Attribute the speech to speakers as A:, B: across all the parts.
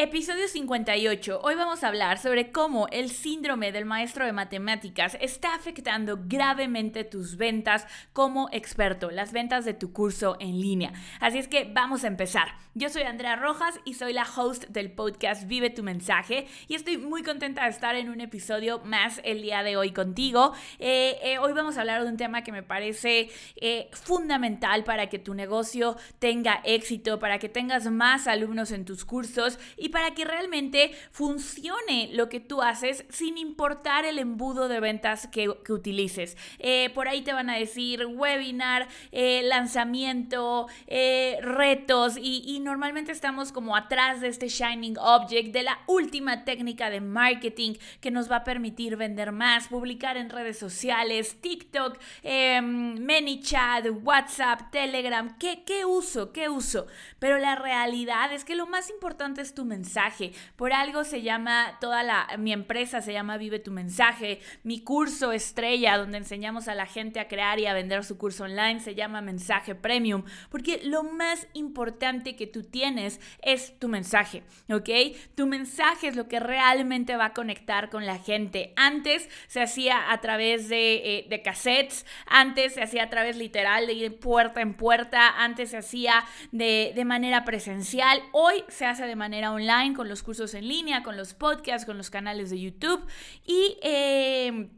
A: Episodio 58. Hoy vamos a hablar sobre cómo el síndrome del maestro de matemáticas está afectando gravemente tus ventas como experto, las ventas de tu curso en línea. Así es que vamos a empezar. Yo soy Andrea Rojas y soy la host del podcast Vive tu mensaje y estoy muy contenta de estar en un episodio más el día de hoy contigo. Eh, eh, hoy vamos a hablar de un tema que me parece eh, fundamental para que tu negocio tenga éxito, para que tengas más alumnos en tus cursos y para que realmente funcione lo que tú haces sin importar el embudo de ventas que, utilices. Eh, por ahí te van a decir webinar, eh, lanzamiento, eh, retos y, normalmente estamos como atrás de este shining object, de la última técnica de marketing que nos va a permitir vender más, publicar en redes sociales, TikTok, em, ManyChat, WhatsApp, Telegram, ¿qué, ¿qué uso? ¿Qué uso? Pero la realidad es que lo más importante es tu mensaje mensaje. Por algo se llama, toda la, mi empresa se llama Vive tu mensaje. Mi curso estrella, donde enseñamos a la gente a crear y a vender su curso online, se llama Mensaje Premium. Porque lo más importante que tú tienes es tu mensaje, ¿ok? Tu mensaje es lo que realmente va a conectar con la gente. Antes se hacía a través de, eh, cassettes, antes se hacía a través literal de ir puerta en puerta, antes se hacía de, de manera presencial, hoy se hace de manera online con los cursos en línea, con los podcasts, con los canales de YouTube. Y... Eh,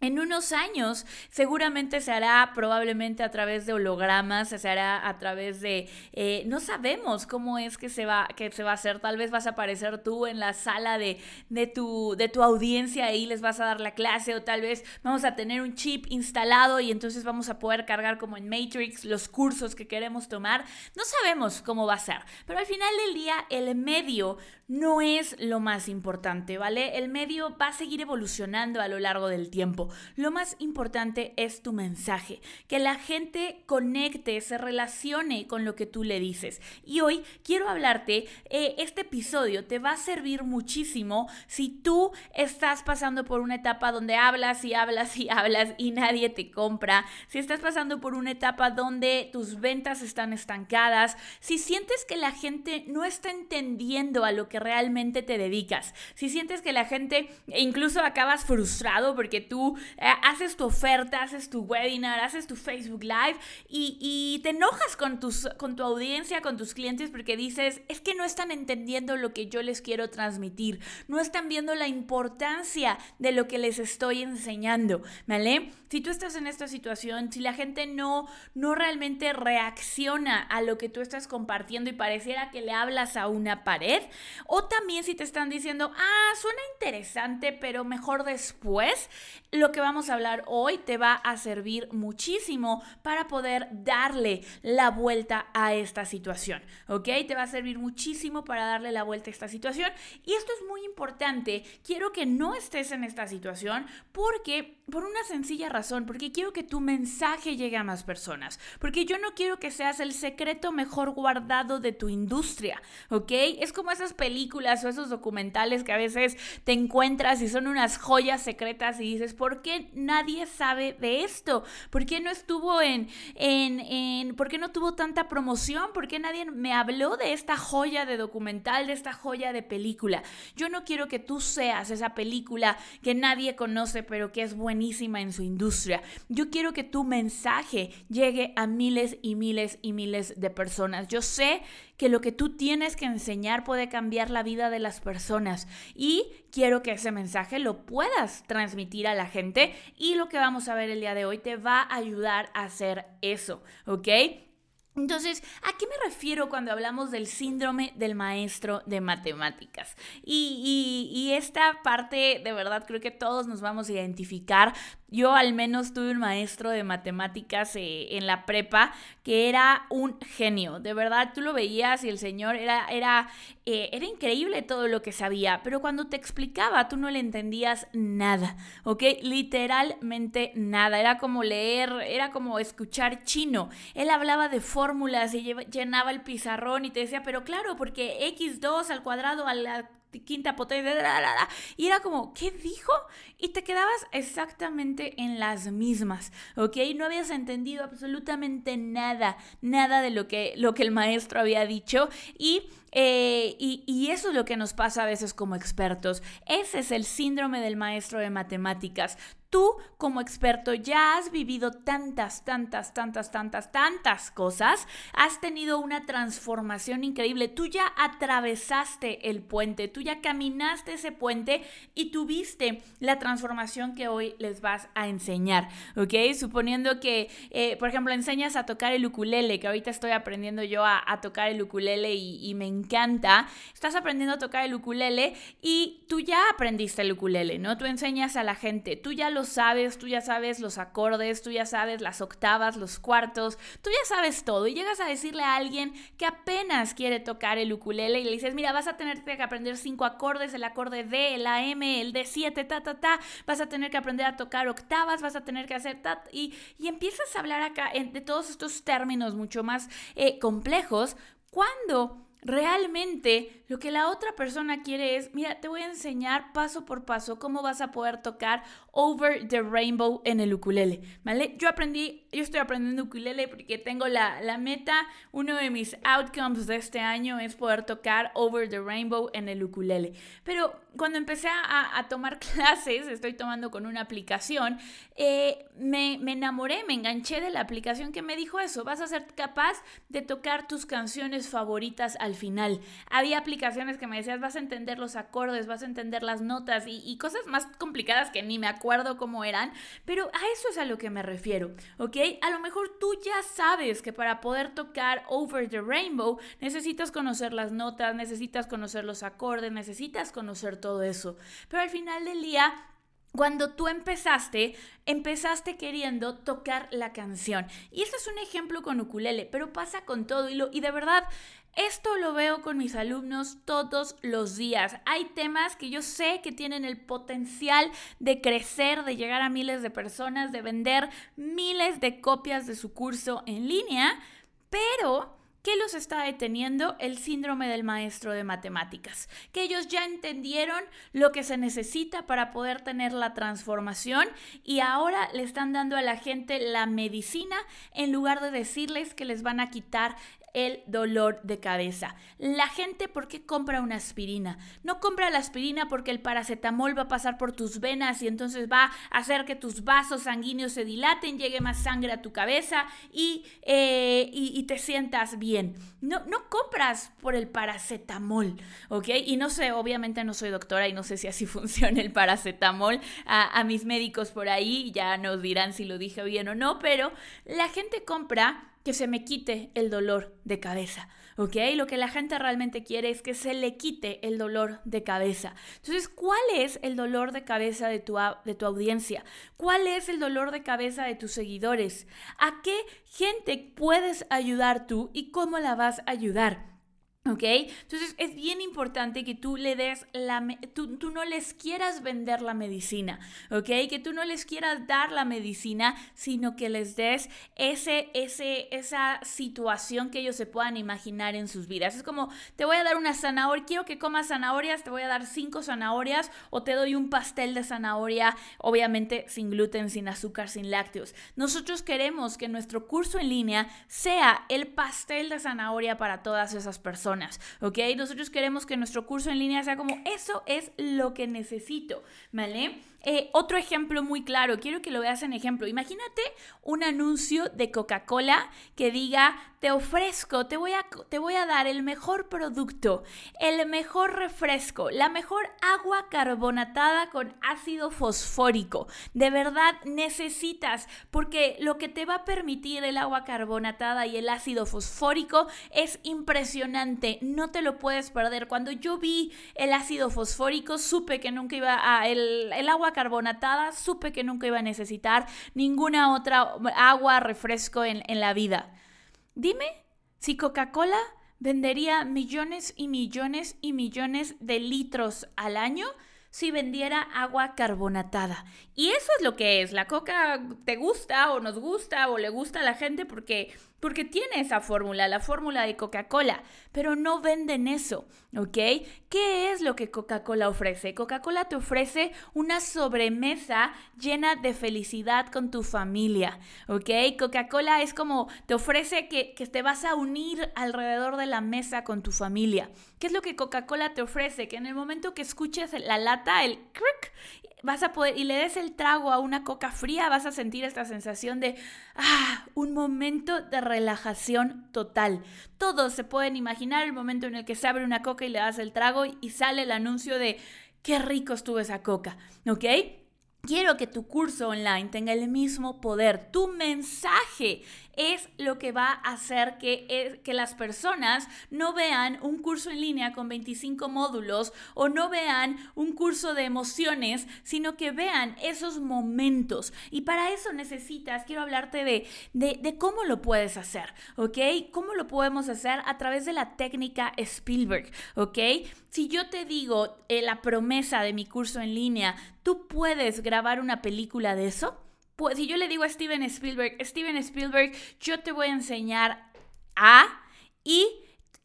A: en unos años seguramente se hará probablemente a través de hologramas, se hará a través de... Eh, no sabemos cómo es que se, va, que se va a hacer. Tal vez vas a aparecer tú en la sala de, de, tu, de tu audiencia y les vas a dar la clase o tal vez vamos a tener un chip instalado y entonces vamos a poder cargar como en Matrix los cursos que queremos tomar. No sabemos cómo va a ser, pero al final del día el medio no es lo más importante, ¿vale? El medio va a seguir evolucionando a lo largo del tiempo. Lo más importante es tu mensaje, que la gente conecte, se relacione con lo que tú le dices. Y hoy quiero hablarte, eh, este episodio te va a servir muchísimo si tú estás pasando por una etapa donde hablas y hablas y hablas y nadie te compra, si estás pasando por una etapa donde tus ventas están estancadas, si sientes que la gente no está entendiendo a lo que realmente te dedicas. Si sientes que la gente incluso acabas frustrado porque tú eh, haces tu oferta, haces tu webinar, haces tu Facebook Live y, te enojas con, tus, con tu audiencia, con tus clientes porque dices, es que no están entendiendo lo que yo les quiero transmitir, no están viendo la importancia de lo que les estoy enseñando, ¿vale? Si tú estás en esta situación, si la gente no, no realmente reacciona a lo que tú estás compartiendo y pareciera que le hablas a una pared, o también si te están diciendo, ah, suena interesante, pero mejor después, lo que vamos a hablar hoy te va a servir muchísimo para poder darle la vuelta a esta situación, ¿ok? Te va a servir muchísimo para darle la vuelta a esta situación. Y esto es muy importante. Quiero que no estés en esta situación porque, por una sencilla razón, porque quiero que tu mensaje llegue a más personas, porque yo no quiero que seas el secreto mejor guardado de tu industria, ¿ok? Es como esas películas o esos documentales que a veces te encuentras y son unas joyas secretas y dices, ¿por qué nadie sabe de esto? ¿Por qué no estuvo en, en, en, por qué no tuvo tanta promoción? ¿Por qué nadie me habló de esta joya de documental, de esta joya de película? Yo no quiero que tú seas esa película que nadie conoce pero que es en su industria. Yo quiero que tu mensaje llegue a miles y miles y miles de personas. Yo sé que lo que tú tienes que enseñar puede cambiar la vida de las personas y quiero que ese mensaje lo puedas transmitir a la gente y lo que vamos a ver el día de hoy te va a ayudar a hacer eso, ¿ok? Entonces, ¿a qué me refiero cuando hablamos del síndrome del maestro de matemáticas? Y, esta parte, de verdad, creo que todos nos vamos a identificar. Yo al menos tuve un maestro de matemáticas eh, en la prepa que era un genio. De verdad, tú lo veías y el señor era, era, eh, era increíble todo lo que sabía, pero cuando te explicaba tú no le entendías nada, ¿ok? Literalmente nada. Era como leer, era como escuchar chino. Él hablaba de fórmulas y llenaba el pizarrón y te decía, pero claro, porque x2 al cuadrado quinta potencia, y era como, ¿qué dijo? Y te quedabas exactamente en las mismas, ¿ok? No habías entendido absolutamente nada, nada de lo que, lo que el maestro había dicho y Eh, y, eso es lo que nos pasa a veces como expertos. Ese es el síndrome del maestro de matemáticas. Tú como experto ya has vivido tantas, tantas, tantas, tantas, tantas cosas, has tenido una transformación increíble, tú ya atravesaste el puente, tú ya caminaste ese puente y tuviste la transformación que hoy les vas a enseñar, ¿ok? Suponiendo que, eh, por ejemplo, enseñas a tocar el ukulele, que ahorita estoy aprendiendo yo a, tocar el ukulele y, y me encanta, estás aprendiendo a tocar el ukulele y tú ya aprendiste el ukulele, ¿no? Tú enseñas a la gente, tú ya lo sabes, tú ya sabes los acordes, tú ya sabes las octavas, los cuartos, tú ya sabes todo. Y llegas a decirle a alguien que apenas quiere tocar el ukulele y le dices, mira, vas a tener que aprender cinco acordes, el acorde D, el AM, el D7, ta, ta, ta, vas a tener que aprender a tocar octavas, vas a tener que hacer ta, y, y empiezas a hablar acá de todos estos términos mucho más eh, complejos cuando realmente lo que la otra persona quiere es, mira, te voy a enseñar paso por paso cómo vas a poder tocar Over the Rainbow en el ukulele, ¿vale? Yo aprendí, yo estoy aprendiendo ukulele porque tengo la, la meta, uno de mis outcomes de este año es poder tocar Over the Rainbow en el ukulele. Pero cuando empecé a, a tomar clases, estoy tomando con una aplicación, eh, me, me enamoré, me enganché de la aplicación que me dijo eso, vas a ser capaz de tocar tus canciones favoritas al final. Había aplicaciones que me decías, vas a entender los acordes, vas a entender las notas y, cosas más complicadas que ni me acuerdo cómo eran, pero a eso es a lo que me refiero, ¿ok? A lo mejor tú ya sabes que para poder tocar Over the Rainbow necesitas conocer las notas, necesitas conocer los acordes, necesitas conocer todo eso, pero al final del día cuando tú empezaste, empezaste queriendo tocar la canción. Y este es un ejemplo con ukulele, pero pasa con todo. Y, lo, y de verdad, esto lo veo con mis alumnos todos los días. Hay temas que yo sé que tienen el potencial de crecer, de llegar a miles de personas, de vender miles de copias de su curso en línea, pero ¿Qué los está deteniendo? El síndrome del maestro de matemáticas. Que ellos ya entendieron lo que se necesita para poder tener la transformación y ahora le están dando a la gente la medicina en lugar de decirles que les van a quitar el dolor de cabeza. La gente, ¿por qué compra una aspirina? No compra la aspirina porque el paracetamol va a pasar por tus venas y entonces va a hacer que tus vasos sanguíneos se dilaten, llegue más sangre a tu cabeza y, eh, y, te sientas bien. No, no compras por el paracetamol, ¿ok? Y no sé, obviamente no soy doctora y no sé si así funciona el paracetamol. A, a mis médicos por ahí ya nos dirán si lo dije bien o no, pero la gente compra que se me quite el dolor de cabeza, ¿ok? Lo que la gente realmente quiere es que se le quite el dolor de cabeza. Entonces, ¿cuál es el dolor de cabeza de tu, de tu audiencia? ¿Cuál es el dolor de cabeza de tus seguidores? ¿A qué gente puedes ayudar tú y cómo la vas a ayudar? ¿Ok? Entonces es bien importante que tú le des la, tú, tú, no les quieras vender la medicina, ¿ok? Que tú no les quieras dar la medicina, sino que les des ese, ese, esa situación que ellos se puedan imaginar en sus vidas. Es como, te voy a dar una zanahoria, quiero que comas zanahorias, te voy a dar cinco zanahorias o te doy un pastel de zanahoria, obviamente sin gluten, sin azúcar, sin lácteos. Nosotros queremos que nuestro curso en línea sea el pastel de zanahoria para todas esas personas. ¿Ok? Nosotros queremos que nuestro curso en línea sea como, eso es lo que necesito, ¿vale? Eh, otro ejemplo muy claro, quiero que lo veas en ejemplo. Imagínate un anuncio de Coca-Cola que diga, te ofrezco, te voy, a, te voy a dar el mejor producto, el mejor refresco, la mejor agua carbonatada con ácido fosfórico. De verdad necesitas, porque lo que te va a permitir el agua carbonatada y el ácido fosfórico es impresionante, no te lo puedes perder. Cuando yo vi el ácido fosfórico, supe que nunca iba a, el, el agua carbonatada, supe que nunca iba a necesitar ninguna otra agua, refresco en, en la vida. Dime si Coca-Cola vendería millones y millones y millones de litros al año si vendiera agua carbonatada. Y eso es lo que es. La coca te gusta o nos gusta o le gusta a la gente porque porque tiene esa fórmula, la fórmula de Coca-Cola, pero no venden eso, ¿ok? ¿Qué es lo que Coca-Cola ofrece? Coca-Cola te ofrece una sobremesa llena de felicidad con tu familia, ¿ok? Coca-Cola es como te ofrece que, que te vas a unir alrededor de la mesa con tu familia. ¿Qué es lo que Coca-Cola te ofrece? Que en el momento que escuches la lata, el crick, vas a poder, y le des el trago a una coca fría, vas a sentir esta sensación de, ah, un momento de relajación total. Todos se pueden imaginar el momento en el que se abre una coca y le das el trago y sale el anuncio de, qué rico estuvo esa coca, ¿ok? Quiero que tu curso online tenga el mismo poder. Tu mensaje es lo que va a hacer que, eh, que las personas no vean un curso en línea con 25 módulos o no vean un curso de emociones, sino que vean esos momentos. Y para eso necesitas, quiero hablarte de, de, cómo lo puedes hacer, ¿ok? ¿Cómo lo podemos hacer? A través de la técnica Spielberg, ¿ok? Si yo te digo eh, la promesa de mi curso en línea, ¿tú puedes grabar una película de eso? Pues, si yo le digo a Steven Spielberg, Steven Spielberg, yo te voy a enseñar a y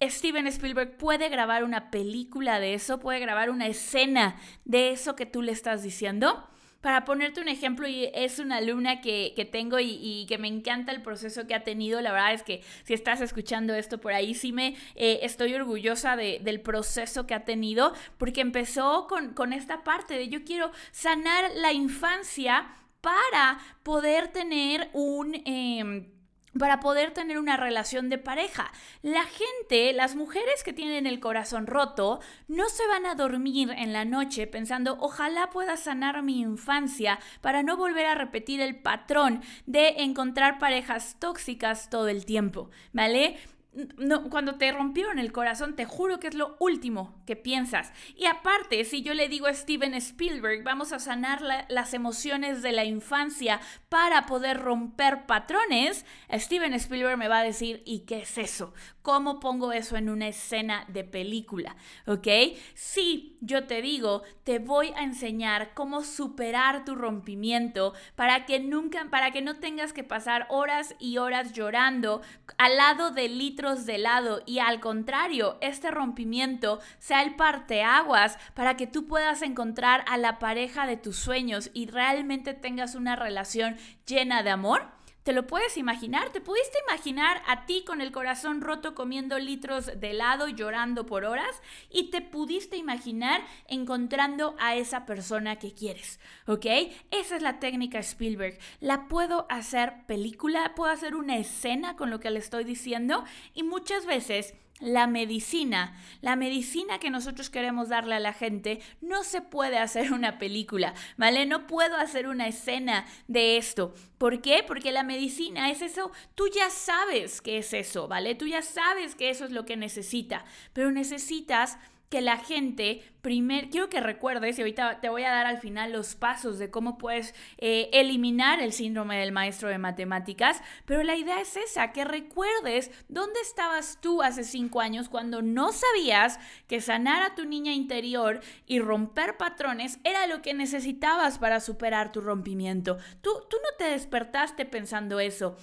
A: Steven Spielberg puede grabar una película de eso, puede grabar una escena de eso que tú le estás diciendo. Para ponerte un ejemplo, y es una alumna que, tengo y, que me encanta el proceso que ha tenido. La verdad es que si estás escuchando esto por ahí, sí me eh, estoy orgullosa del proceso que ha tenido, porque empezó con, con esta parte de yo quiero sanar la infancia para poder tener un... Em, para poder tener una relación de pareja. La gente, las mujeres que tienen el corazón roto, no se van a dormir en la noche pensando, ojalá pueda sanar mi infancia para no volver a repetir el patrón de encontrar parejas tóxicas todo el tiempo, ¿vale? No, cuando te rompieron el corazón, te juro que es lo último que piensas. Y aparte, si yo le digo a Steven Spielberg, vamos a sanar las emociones de la infancia para poder romper patrones, Steven Spielberg me va a decir, ¿y qué es eso? ¿Cómo pongo eso en una escena de película? ¿Ok? Si yo te digo, te voy a enseñar cómo superar tu rompimiento para que nunca, para que no tengas que pasar horas y horas llorando al lado de de helado y al contrario, este rompimiento sea el parteaguas para que tú puedas encontrar a la pareja de tus sueños y realmente tengas una relación llena de amor. ¿Te lo puedes imaginar? ¿Te pudiste imaginar a ti con el corazón roto comiendo litros de helado y llorando por horas? Y te pudiste imaginar encontrando a esa persona que quieres, ¿ok? Esa es la técnica Spielberg. La puedo hacer película, puedo hacer una escena con lo que le estoy diciendo y muchas veces la medicina, la medicina que nosotros queremos darle a la gente, no se puede hacer una película, ¿vale? No puedo hacer una escena de esto. ¿Por qué? Porque la medicina es eso, tú ya sabes que es eso, ¿vale? Tú ya sabes que eso es lo que necesita, pero necesitas que la gente, primer, quiero que recuerdes, y ahorita te voy a dar al final los pasos de cómo puedes eh, eliminar el síndrome del maestro de matemáticas, pero la idea es esa, que recuerdes dónde estabas tú hace cinco años cuando no sabías que sanar a tu niña interior y romper patrones era lo que necesitabas para superar tu rompimiento. Tú, tú no te despertaste pensando eso,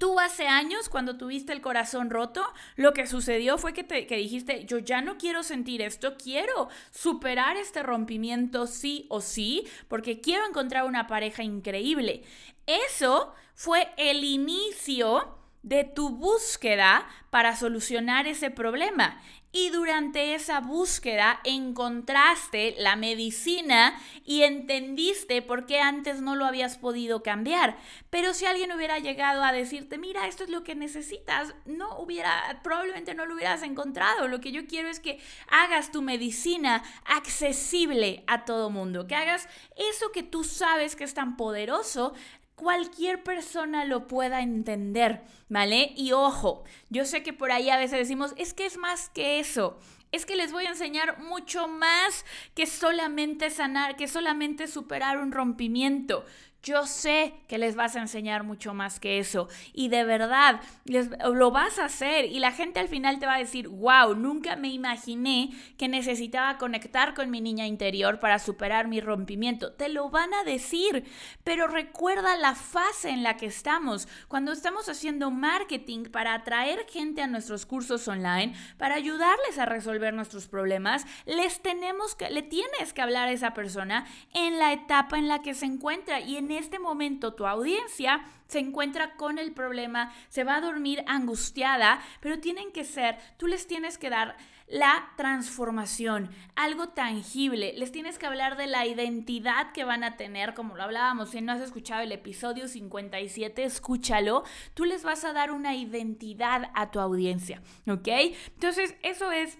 A: Tú hace años, cuando tuviste el corazón roto, lo que sucedió fue que, te, que dijiste, yo ya no quiero sentir esto, quiero superar este rompimiento sí o sí, porque quiero encontrar una pareja increíble. Eso fue el inicio de tu búsqueda para solucionar ese problema. Y durante esa búsqueda encontraste la medicina y entendiste por qué antes no lo habías podido cambiar. Pero si alguien hubiera llegado a decirte, mira, esto es lo que necesitas, no hubiera, probablemente no lo hubieras encontrado. Lo que yo quiero es que hagas tu medicina accesible a todo mundo, que hagas eso que tú sabes que es tan poderoso, cualquier persona lo pueda entender, ¿vale? Y ojo, yo sé que por ahí a veces decimos, es que es más que eso. Es que les voy a enseñar mucho más que solamente sanar, que solamente superar un rompimiento. Yo sé que les vas a enseñar mucho más que eso y de verdad les, lo vas a hacer y la gente al final te va a decir, wow, nunca me imaginé que necesitaba conectar con mi niña interior para superar mi rompimiento. Te lo van a decir, pero recuerda la fase en la que estamos. Cuando estamos haciendo marketing para atraer gente a nuestros cursos online, para ayudarles a resolver nuestros problemas, les tenemos que, le tienes que hablar a esa persona en la etapa en la que se encuentra y en este momento tu audiencia se encuentra con el problema, se va a dormir angustiada, pero tienen que ser, tú les tienes que dar la transformación, algo tangible. Les tienes que hablar de la identidad que van a tener, como lo hablábamos. Si no has escuchado el episodio 57, escúchalo. Tú les vas a dar una identidad a tu audiencia, ¿ok? Entonces, eso es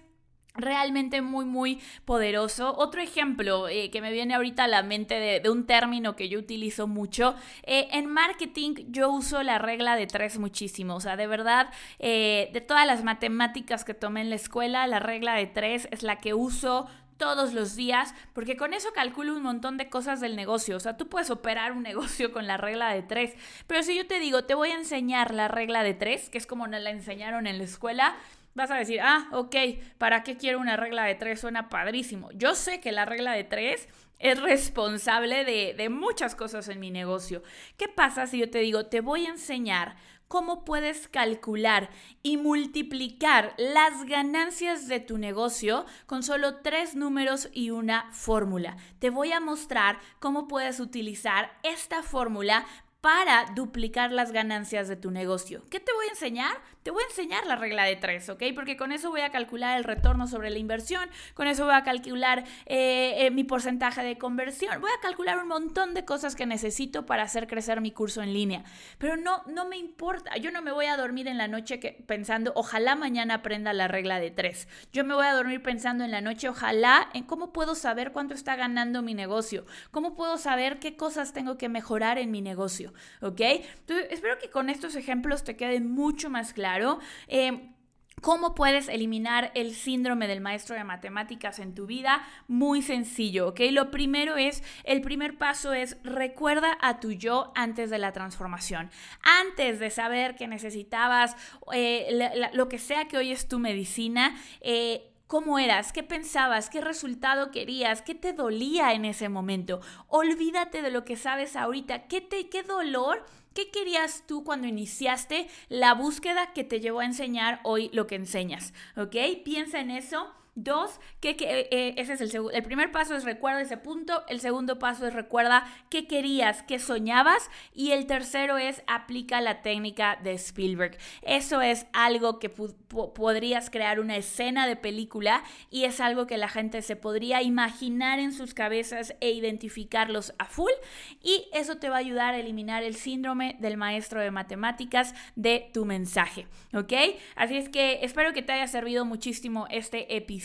A: realmente muy muy poderoso. Otro ejemplo eh, que me viene ahorita a la mente de, un término que yo utilizo mucho, eh, en marketing yo uso la regla de tres muchísimo, o sea, de verdad, eh, de todas las matemáticas que tomé en la escuela, la regla de tres es la que uso todos los días, porque con eso calculo un montón de cosas del negocio. O sea, tú puedes operar un negocio con la regla de tres, pero si yo te digo, te voy a enseñar la regla de tres, que es como nos la enseñaron en la escuela, vas a decir, ah, ok, ¿para qué quiero una regla de tres? Suena padrísimo. Yo sé que la regla de tres es responsable de, de, muchas cosas en mi negocio. ¿Qué pasa si yo te digo, te voy a enseñar cómo puedes calcular y multiplicar las ganancias de tu negocio con solo tres números y una fórmula? Te voy a mostrar cómo puedes utilizar esta fórmula para duplicar las ganancias de tu negocio. ¿Qué te voy a enseñar? Te voy a enseñar la regla de tres, ¿ok? Porque con eso voy a calcular el retorno sobre la inversión, con eso voy a calcular eh, eh, mi porcentaje de conversión, voy a calcular un montón de cosas que necesito para hacer crecer mi curso en línea. Pero no, no me importa, yo no me voy a dormir en la noche que, pensando, ojalá mañana aprenda la regla de tres. Yo me voy a dormir pensando en la noche, ojalá, en cómo puedo saber cuánto está ganando mi negocio, cómo puedo saber qué cosas tengo que mejorar en mi negocio, ¿ok? Entonces, espero que con estos ejemplos te quede mucho más claro. Eh, ¿Cómo puedes eliminar el síndrome del maestro de matemáticas en tu vida? Muy sencillo, ¿ok? Lo primero es, el primer paso es recuerda a tu yo antes de la transformación. Antes de saber que necesitabas eh, lo que sea que hoy es tu medicina, eh, cómo eras, qué pensabas, qué resultado querías, qué te dolía en ese momento. Olvídate de lo que sabes ahorita, qué, te, qué dolor ¿Qué querías tú cuando iniciaste la búsqueda que te llevó a enseñar hoy lo que enseñas? ¿Ok? Piensa en eso Dos, que, eh, ese es el. El primer paso es recuerda ese punto. El segundo paso es recuerda qué querías, qué soñabas. Y el tercero es aplica la técnica de Spielberg. Eso es algo que podrías crear una escena de película y es algo que la gente se podría imaginar en sus cabezas e identificarlos a full. Y eso te va a ayudar a eliminar el síndrome del maestro de matemáticas de tu mensaje. ¿Ok? Así es que espero que te haya servido muchísimo este episodio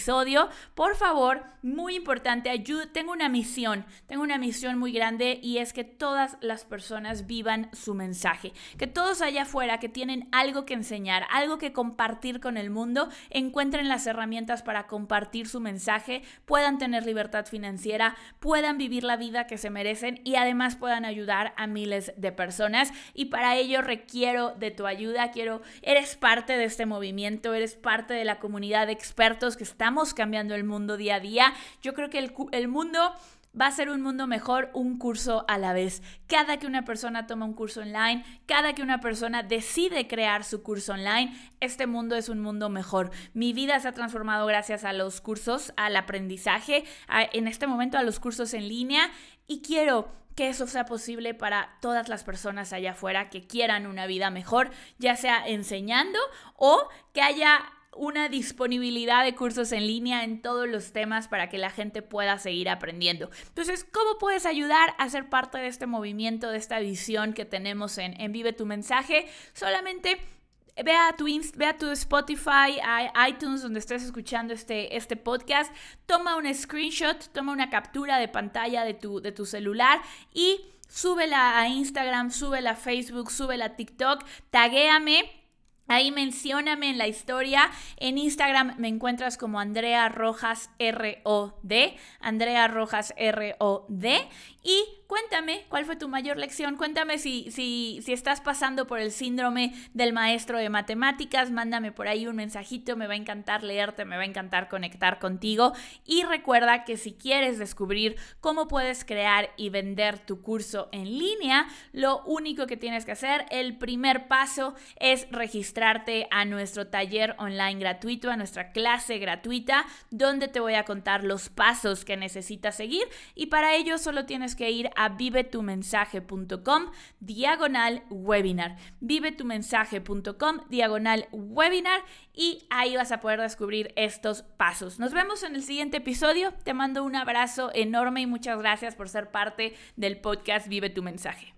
A: por favor, muy importante, ayuda, tengo una misión, tengo una misión muy grande y es que todas las personas vivan su mensaje, que todos allá afuera que tienen algo que enseñar, algo que compartir con el mundo, encuentren las herramientas para compartir su mensaje, puedan tener libertad financiera, puedan vivir la vida que se merecen y además puedan ayudar a miles de personas. Y para ello requiero de tu ayuda, quiero, eres parte de este movimiento, eres parte de la comunidad de expertos que está estamos cambiando el mundo día a día. Yo creo que el, mundo va a ser un mundo mejor un curso a la vez. Cada que una persona toma un curso online, cada que una persona decide crear su curso online, este mundo es un mundo mejor. Mi vida se ha transformado gracias a los cursos, al aprendizaje, en este momento a los cursos en línea y quiero que eso sea posible para todas las personas allá afuera que quieran una vida mejor, ya sea enseñando o que haya una disponibilidad de cursos en línea en todos los temas para que la gente pueda seguir aprendiendo. Entonces, ¿cómo puedes ayudar a ser parte de este movimiento, de esta visión que tenemos en, Vive tu mensaje? Solamente ve a tu, ve a tu Spotify, a iTunes, donde estés escuchando este, este podcast, toma un screenshot, toma una captura de pantalla de tu, de tu celular y súbela a Instagram, súbela a Facebook, súbela a TikTok, taguéame Ahí mencióname en la historia. En Instagram me encuentras como Andrea Rojas R-O-D. Andrea Rojas R-O-D. Y cuéntame cuál fue tu mayor lección. Cuéntame si, si, si estás pasando por el síndrome del maestro de matemáticas. Mándame por ahí un mensajito. Me va a encantar leerte, me va a encantar conectar contigo. Y recuerda que si quieres descubrir cómo puedes crear y vender tu curso en línea, lo único que tienes que hacer, el primer paso es registrarte a nuestro taller online gratuito, a nuestra clase gratuita, donde te voy a contar los pasos que necesitas seguir. Y para ello solo que ir a vivetumensaje.com diagonal webinar. Vivetumensaje.com diagonal webinar y ahí vas a poder descubrir estos pasos. Nos vemos en el siguiente episodio. Te mando un abrazo enorme y muchas gracias por ser parte del podcast Vive tu mensaje.